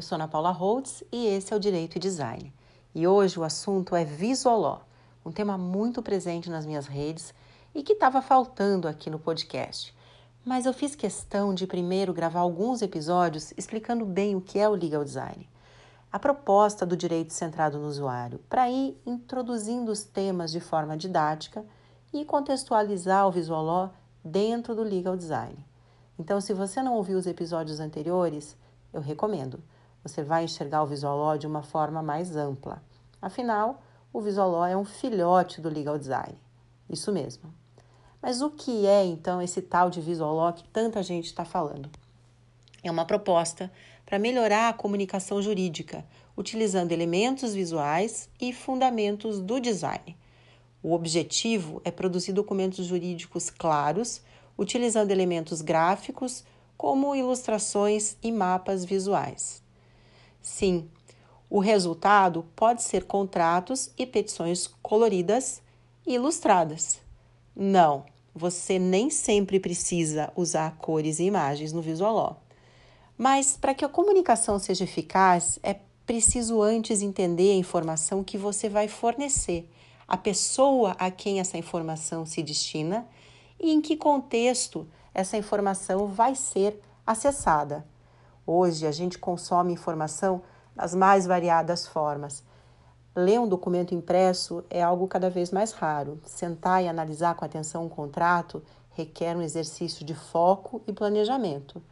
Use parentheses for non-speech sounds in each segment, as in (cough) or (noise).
Eu sou Ana Paula Holtz e esse é o Direito e Design. E hoje o assunto é Visualó, um tema muito presente nas minhas redes e que estava faltando aqui no podcast. Mas eu fiz questão de primeiro gravar alguns episódios explicando bem o que é o legal design. A proposta do direito centrado no usuário, para ir introduzindo os temas de forma didática e contextualizar o Visualó dentro do legal design. Então, se você não ouviu os episódios anteriores, eu recomendo. Você vai enxergar o Visualó de uma forma mais ampla. Afinal, o Visualó é um filhote do legal design. Isso mesmo. Mas o que é então esse tal de Visualó que tanta gente está falando? É uma proposta para melhorar a comunicação jurídica, utilizando elementos visuais e fundamentos do design. O objetivo é produzir documentos jurídicos claros, utilizando elementos gráficos como ilustrações e mapas visuais. Sim, o resultado pode ser contratos e petições coloridas e ilustradas. Não, você nem sempre precisa usar cores e imagens no Visualó. Mas para que a comunicação seja eficaz, é preciso antes entender a informação que você vai fornecer, a pessoa a quem essa informação se destina e em que contexto essa informação vai ser acessada. Hoje a gente consome informação das mais variadas formas. Ler um documento impresso é algo cada vez mais raro. Sentar e analisar com atenção um contrato requer um exercício de foco e planejamento.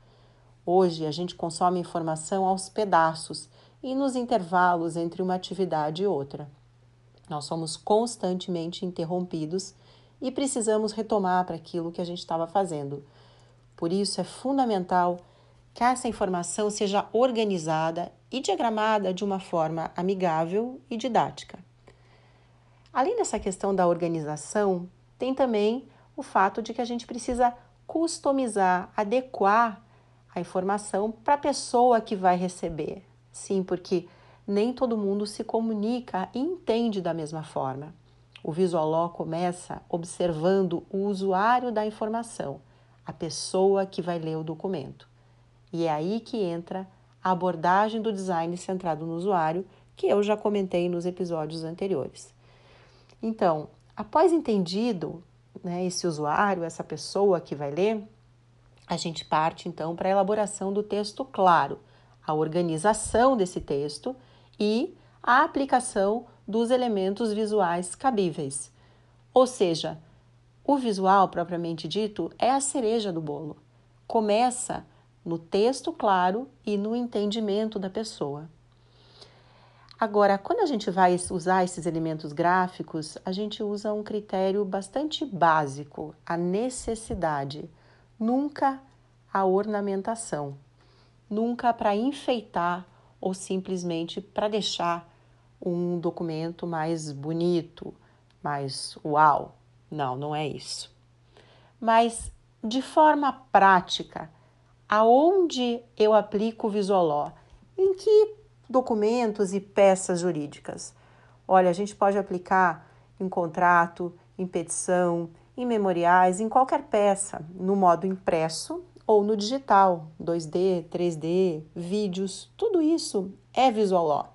Hoje a gente consome informação aos pedaços e nos intervalos entre uma atividade e outra. Nós somos constantemente interrompidos e precisamos retomar para aquilo que a gente estava fazendo. Por isso é fundamental que essa informação seja organizada e diagramada de uma forma amigável e didática. Além dessa questão da organização, tem também o fato de que a gente precisa customizar, adequar a informação para a pessoa que vai receber. Sim, porque nem todo mundo se comunica e entende da mesma forma. O Visualó começa observando o usuário da informação, a pessoa que vai ler o documento. E é aí que entra a abordagem do design centrado no usuário, que eu já comentei nos episódios anteriores. Então, após entendido né, esse usuário, essa pessoa que vai ler, a gente parte então para a elaboração do texto claro, a organização desse texto e a aplicação dos elementos visuais cabíveis. Ou seja, o visual propriamente dito é a cereja do bolo. Começa no texto claro e no entendimento da pessoa. Agora, quando a gente vai usar esses elementos gráficos, a gente usa um critério bastante básico, a necessidade, nunca a ornamentação, nunca para enfeitar ou simplesmente para deixar um documento mais bonito, mais uau. Não, não é isso. Mas de forma prática, aonde eu aplico o Visualó? Em que documentos e peças jurídicas? Olha, a gente pode aplicar em contrato, em petição, em memoriais, em qualquer peça, no modo impresso ou no digital, 2D, 3D, vídeos, tudo isso é Visualó.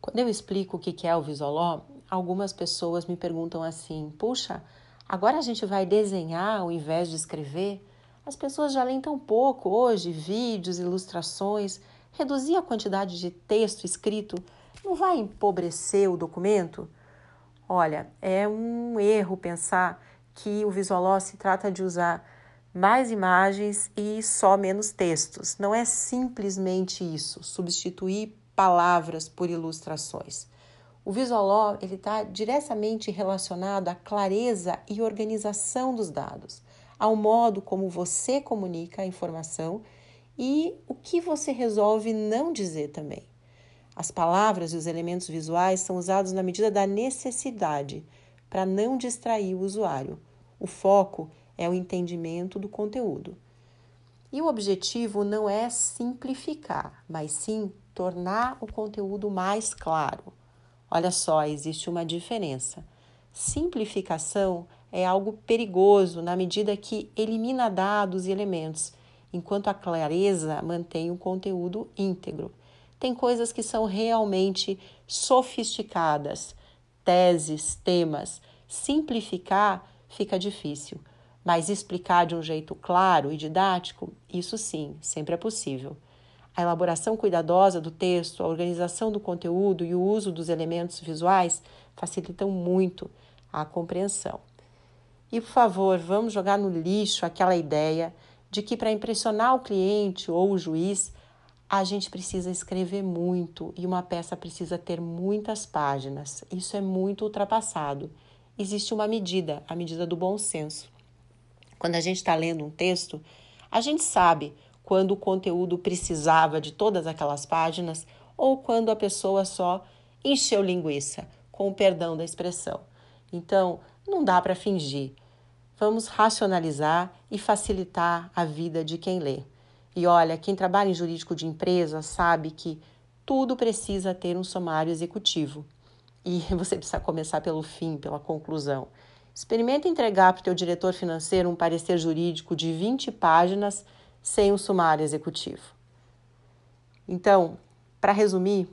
Quando eu explico o que é o Visualó, algumas pessoas me perguntam assim: puxa, agora a gente vai desenhar ao invés de escrever? As pessoas já leem tão pouco hoje, vídeos, ilustrações. Reduzir a quantidade de texto escrito não vai empobrecer o documento? Olha, é um erro pensar que o Visualó se trata de usar mais imagens e só menos textos. Não é simplesmente isso, substituir palavras por ilustrações. O Visualó está diretamente relacionado à clareza e organização dos dados ao modo como você comunica a informação e o que você resolve não dizer também. As palavras e os elementos visuais são usados na medida da necessidade, para não distrair o usuário. O foco é o entendimento do conteúdo. E o objetivo não é simplificar, mas sim tornar o conteúdo mais claro. Olha só, existe uma diferença. Simplificação é algo perigoso na medida que elimina dados e elementos, enquanto a clareza mantém o conteúdo íntegro. Tem coisas que são realmente sofisticadas, teses, temas. Simplificar fica difícil, mas explicar de um jeito claro e didático, isso sim, sempre é possível. A elaboração cuidadosa do texto, a organização do conteúdo e o uso dos elementos visuais facilitam muito a compreensão. E por favor, vamos jogar no lixo aquela ideia de que para impressionar o cliente ou o juiz, a gente precisa escrever muito e uma peça precisa ter muitas páginas. Isso é muito ultrapassado. Existe uma medida, a medida do bom senso. Quando a gente está lendo um texto, a gente sabe quando o conteúdo precisava de todas aquelas páginas ou quando a pessoa só encheu linguiça, com o perdão da expressão. Então, não dá para fingir. Vamos racionalizar e facilitar a vida de quem lê. E olha, quem trabalha em jurídico de empresa sabe que tudo precisa ter um sumário executivo. E (laughs) você precisa começar pelo fim, pela conclusão. Experimenta entregar para o teu diretor financeiro um parecer jurídico de 20 páginas sem um sumário executivo. Então, para resumir,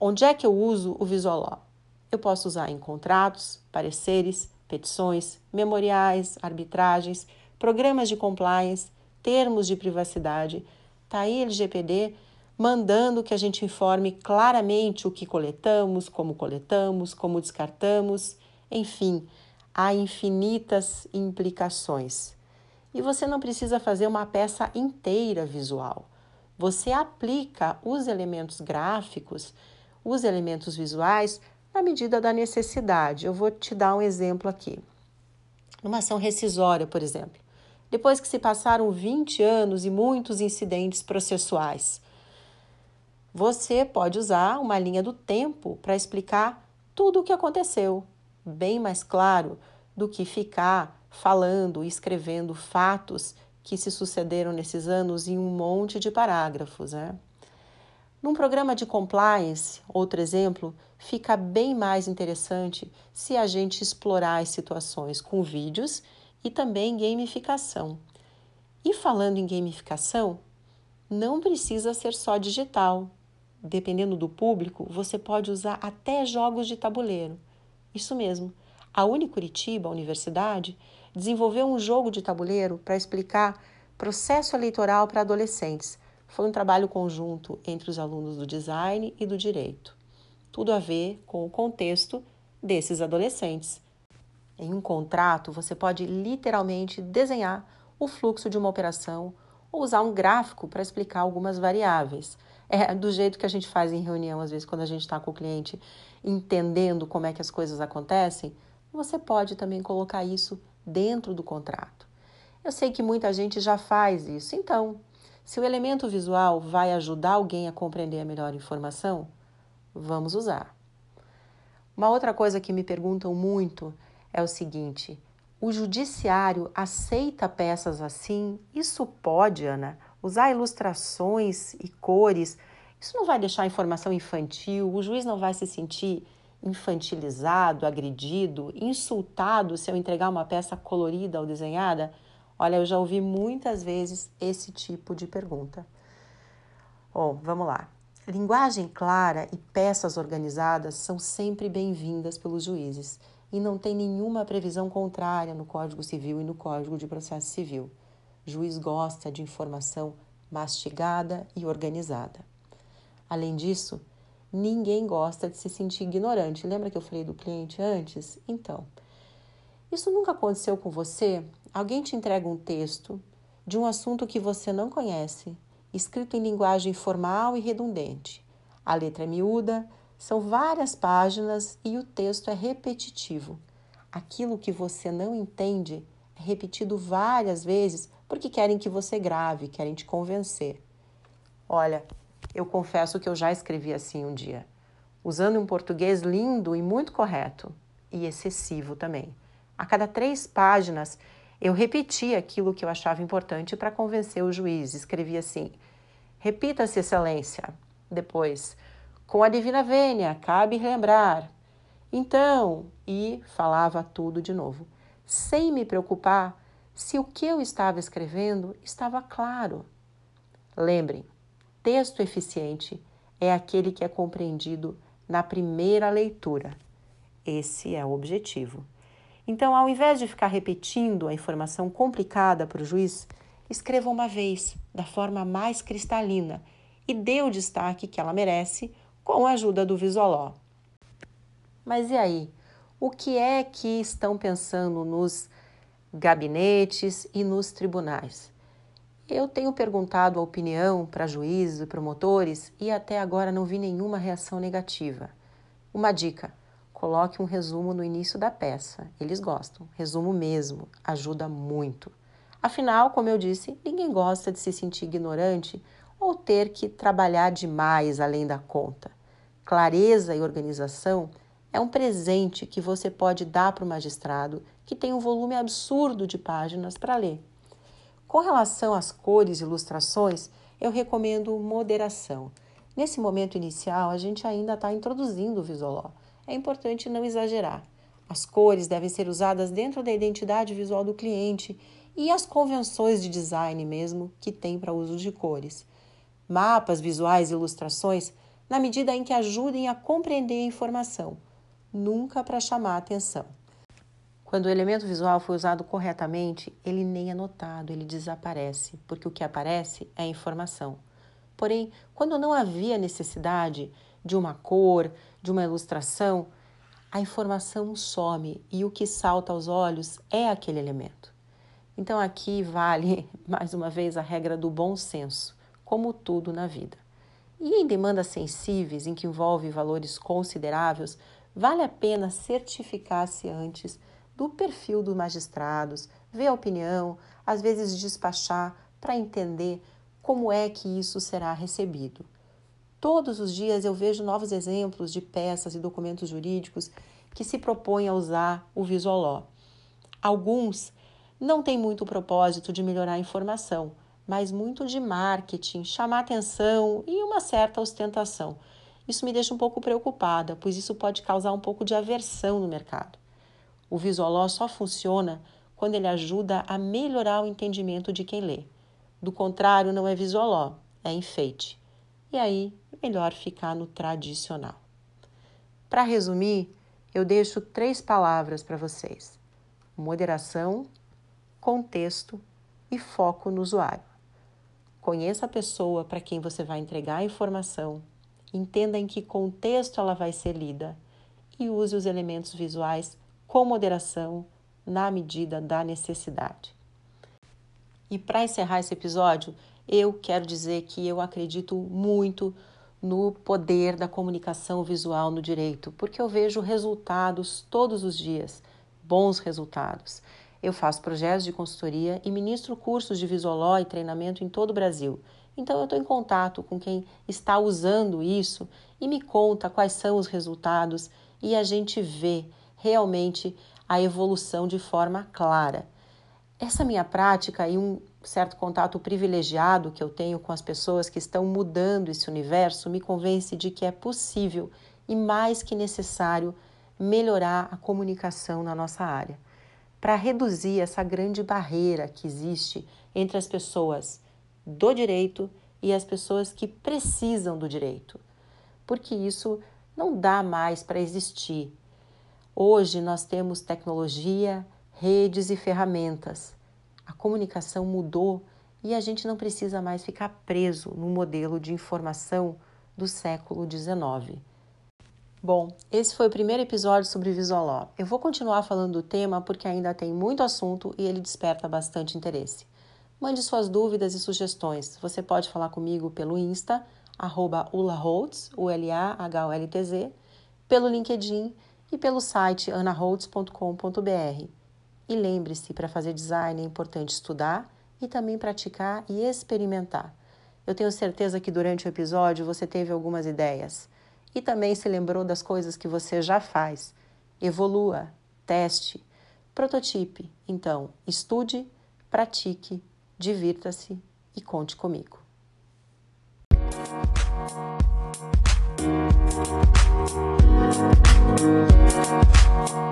onde é que eu uso o Visual Eu posso usar em contratos, pareceres, petições, memoriais, arbitragens, programas de compliance, termos de privacidade. Está aí LGPD mandando que a gente informe claramente o que coletamos, como coletamos, como descartamos, enfim, há infinitas implicações. E você não precisa fazer uma peça inteira visual. Você aplica os elementos gráficos, os elementos visuais na medida da necessidade. Eu vou te dar um exemplo aqui. Numa ação rescisória, por exemplo, depois que se passaram 20 anos e muitos incidentes processuais, você pode usar uma linha do tempo para explicar tudo o que aconteceu, bem mais claro do que ficar falando e escrevendo fatos que se sucederam nesses anos em um monte de parágrafos. Né? Num programa de compliance, outro exemplo, fica bem mais interessante se a gente explorar as situações com vídeos e também gamificação. E falando em gamificação, não precisa ser só digital. Dependendo do público, você pode usar até jogos de tabuleiro. Isso mesmo. A Unicuritiba, a universidade, desenvolveu um jogo de tabuleiro para explicar processo eleitoral para adolescentes foi um trabalho conjunto entre os alunos do design e do direito. Tudo a ver com o contexto desses adolescentes. Em um contrato, você pode literalmente desenhar o fluxo de uma operação ou usar um gráfico para explicar algumas variáveis. É do jeito que a gente faz em reunião, às vezes, quando a gente está com o cliente entendendo como é que as coisas acontecem, você pode também colocar isso dentro do contrato. Eu sei que muita gente já faz isso, então se o elemento visual vai ajudar alguém a compreender a melhor informação, vamos usar. Uma outra coisa que me perguntam muito é o seguinte: o judiciário aceita peças assim? Isso pode, Ana? Usar ilustrações e cores, isso não vai deixar a informação infantil, o juiz não vai se sentir infantilizado, agredido, insultado se eu entregar uma peça colorida ou desenhada? Olha, eu já ouvi muitas vezes esse tipo de pergunta. Bom, vamos lá. Linguagem clara e peças organizadas são sempre bem-vindas pelos juízes e não tem nenhuma previsão contrária no Código Civil e no Código de Processo Civil. Juiz gosta de informação mastigada e organizada. Além disso, ninguém gosta de se sentir ignorante. Lembra que eu falei do cliente antes? Então, isso nunca aconteceu com você? Alguém te entrega um texto de um assunto que você não conhece, escrito em linguagem formal e redundante. A letra é miúda, são várias páginas e o texto é repetitivo. Aquilo que você não entende é repetido várias vezes porque querem que você grave, querem te convencer. Olha, eu confesso que eu já escrevi assim um dia, usando um português lindo e muito correto, e excessivo também. A cada três páginas eu repetia aquilo que eu achava importante para convencer o juiz. Escrevia assim: Repita-se, Excelência. Depois, com a divina vênia, cabe lembrar. Então, e falava tudo de novo, sem me preocupar se o que eu estava escrevendo estava claro. Lembrem, texto eficiente é aquele que é compreendido na primeira leitura. Esse é o objetivo. Então, ao invés de ficar repetindo a informação complicada para o juiz, escreva uma vez, da forma mais cristalina, e dê o destaque que ela merece com a ajuda do Visoló. Mas e aí? O que é que estão pensando nos gabinetes e nos tribunais? Eu tenho perguntado a opinião para juízes e promotores e até agora não vi nenhuma reação negativa. Uma dica: coloque um resumo no início da peça. Eles gostam. Resumo mesmo, ajuda muito. Afinal, como eu disse, ninguém gosta de se sentir ignorante ou ter que trabalhar demais além da conta. Clareza e organização é um presente que você pode dar para o magistrado que tem um volume absurdo de páginas para ler. Com relação às cores e ilustrações, eu recomendo moderação. Nesse momento inicial, a gente ainda está introduzindo o Visoló. É importante não exagerar. As cores devem ser usadas dentro da identidade visual do cliente e as convenções de design mesmo que tem para uso de cores. Mapas visuais e ilustrações na medida em que ajudem a compreender a informação nunca para chamar a atenção. Quando o elemento visual foi usado corretamente, ele nem é notado, ele desaparece, porque o que aparece é informação. Porém, quando não havia necessidade de uma cor, de uma ilustração, a informação some e o que salta aos olhos é aquele elemento. Então aqui vale (laughs) mais uma vez a regra do bom senso, como tudo na vida. E em demandas sensíveis, em que envolve valores consideráveis, vale a pena certificar-se antes do perfil dos magistrados, ver a opinião, às vezes despachar para entender como é que isso será recebido. Todos os dias eu vejo novos exemplos de peças e documentos jurídicos que se propõem a usar o Visualó. Alguns não têm muito o propósito de melhorar a informação, mas muito de marketing, chamar atenção e uma certa ostentação. Isso me deixa um pouco preocupada, pois isso pode causar um pouco de aversão no mercado. O Visualó só funciona quando ele ajuda a melhorar o entendimento de quem lê. Do contrário, não é Visualó, é enfeite. E aí, melhor ficar no tradicional. Para resumir, eu deixo três palavras para vocês: moderação, contexto e foco no usuário. Conheça a pessoa para quem você vai entregar a informação entenda em que contexto ela vai ser lida e use os elementos visuais com moderação na medida da necessidade. E para encerrar esse episódio, eu quero dizer que eu acredito muito no poder da comunicação visual no direito, porque eu vejo resultados todos os dias, bons resultados. Eu faço projetos de consultoria e ministro cursos de visualó e treinamento em todo o Brasil. Então eu estou em contato com quem está usando isso e me conta quais são os resultados e a gente vê realmente a evolução de forma clara. Essa minha prática e um certo contato privilegiado que eu tenho com as pessoas que estão mudando esse universo me convence de que é possível e mais que necessário melhorar a comunicação na nossa área, para reduzir essa grande barreira que existe entre as pessoas do direito e as pessoas que precisam do direito, porque isso não dá mais para existir. Hoje nós temos tecnologia, redes e ferramentas. A comunicação mudou e a gente não precisa mais ficar preso no modelo de informação do século XIX. Bom, esse foi o primeiro episódio sobre Visualó. Eu vou continuar falando do tema porque ainda tem muito assunto e ele desperta bastante interesse. Mande suas dúvidas e sugestões. Você pode falar comigo pelo Insta, arroba ulaholtz, U-L-A-H-O-L-T-Z, pelo LinkedIn e pelo site anaholtz.com.br. E lembre-se, para fazer design é importante estudar e também praticar e experimentar. Eu tenho certeza que durante o episódio você teve algumas ideias e também se lembrou das coisas que você já faz. Evolua, teste, prototipe. Então, estude, pratique divirta-se e conte comigo. Música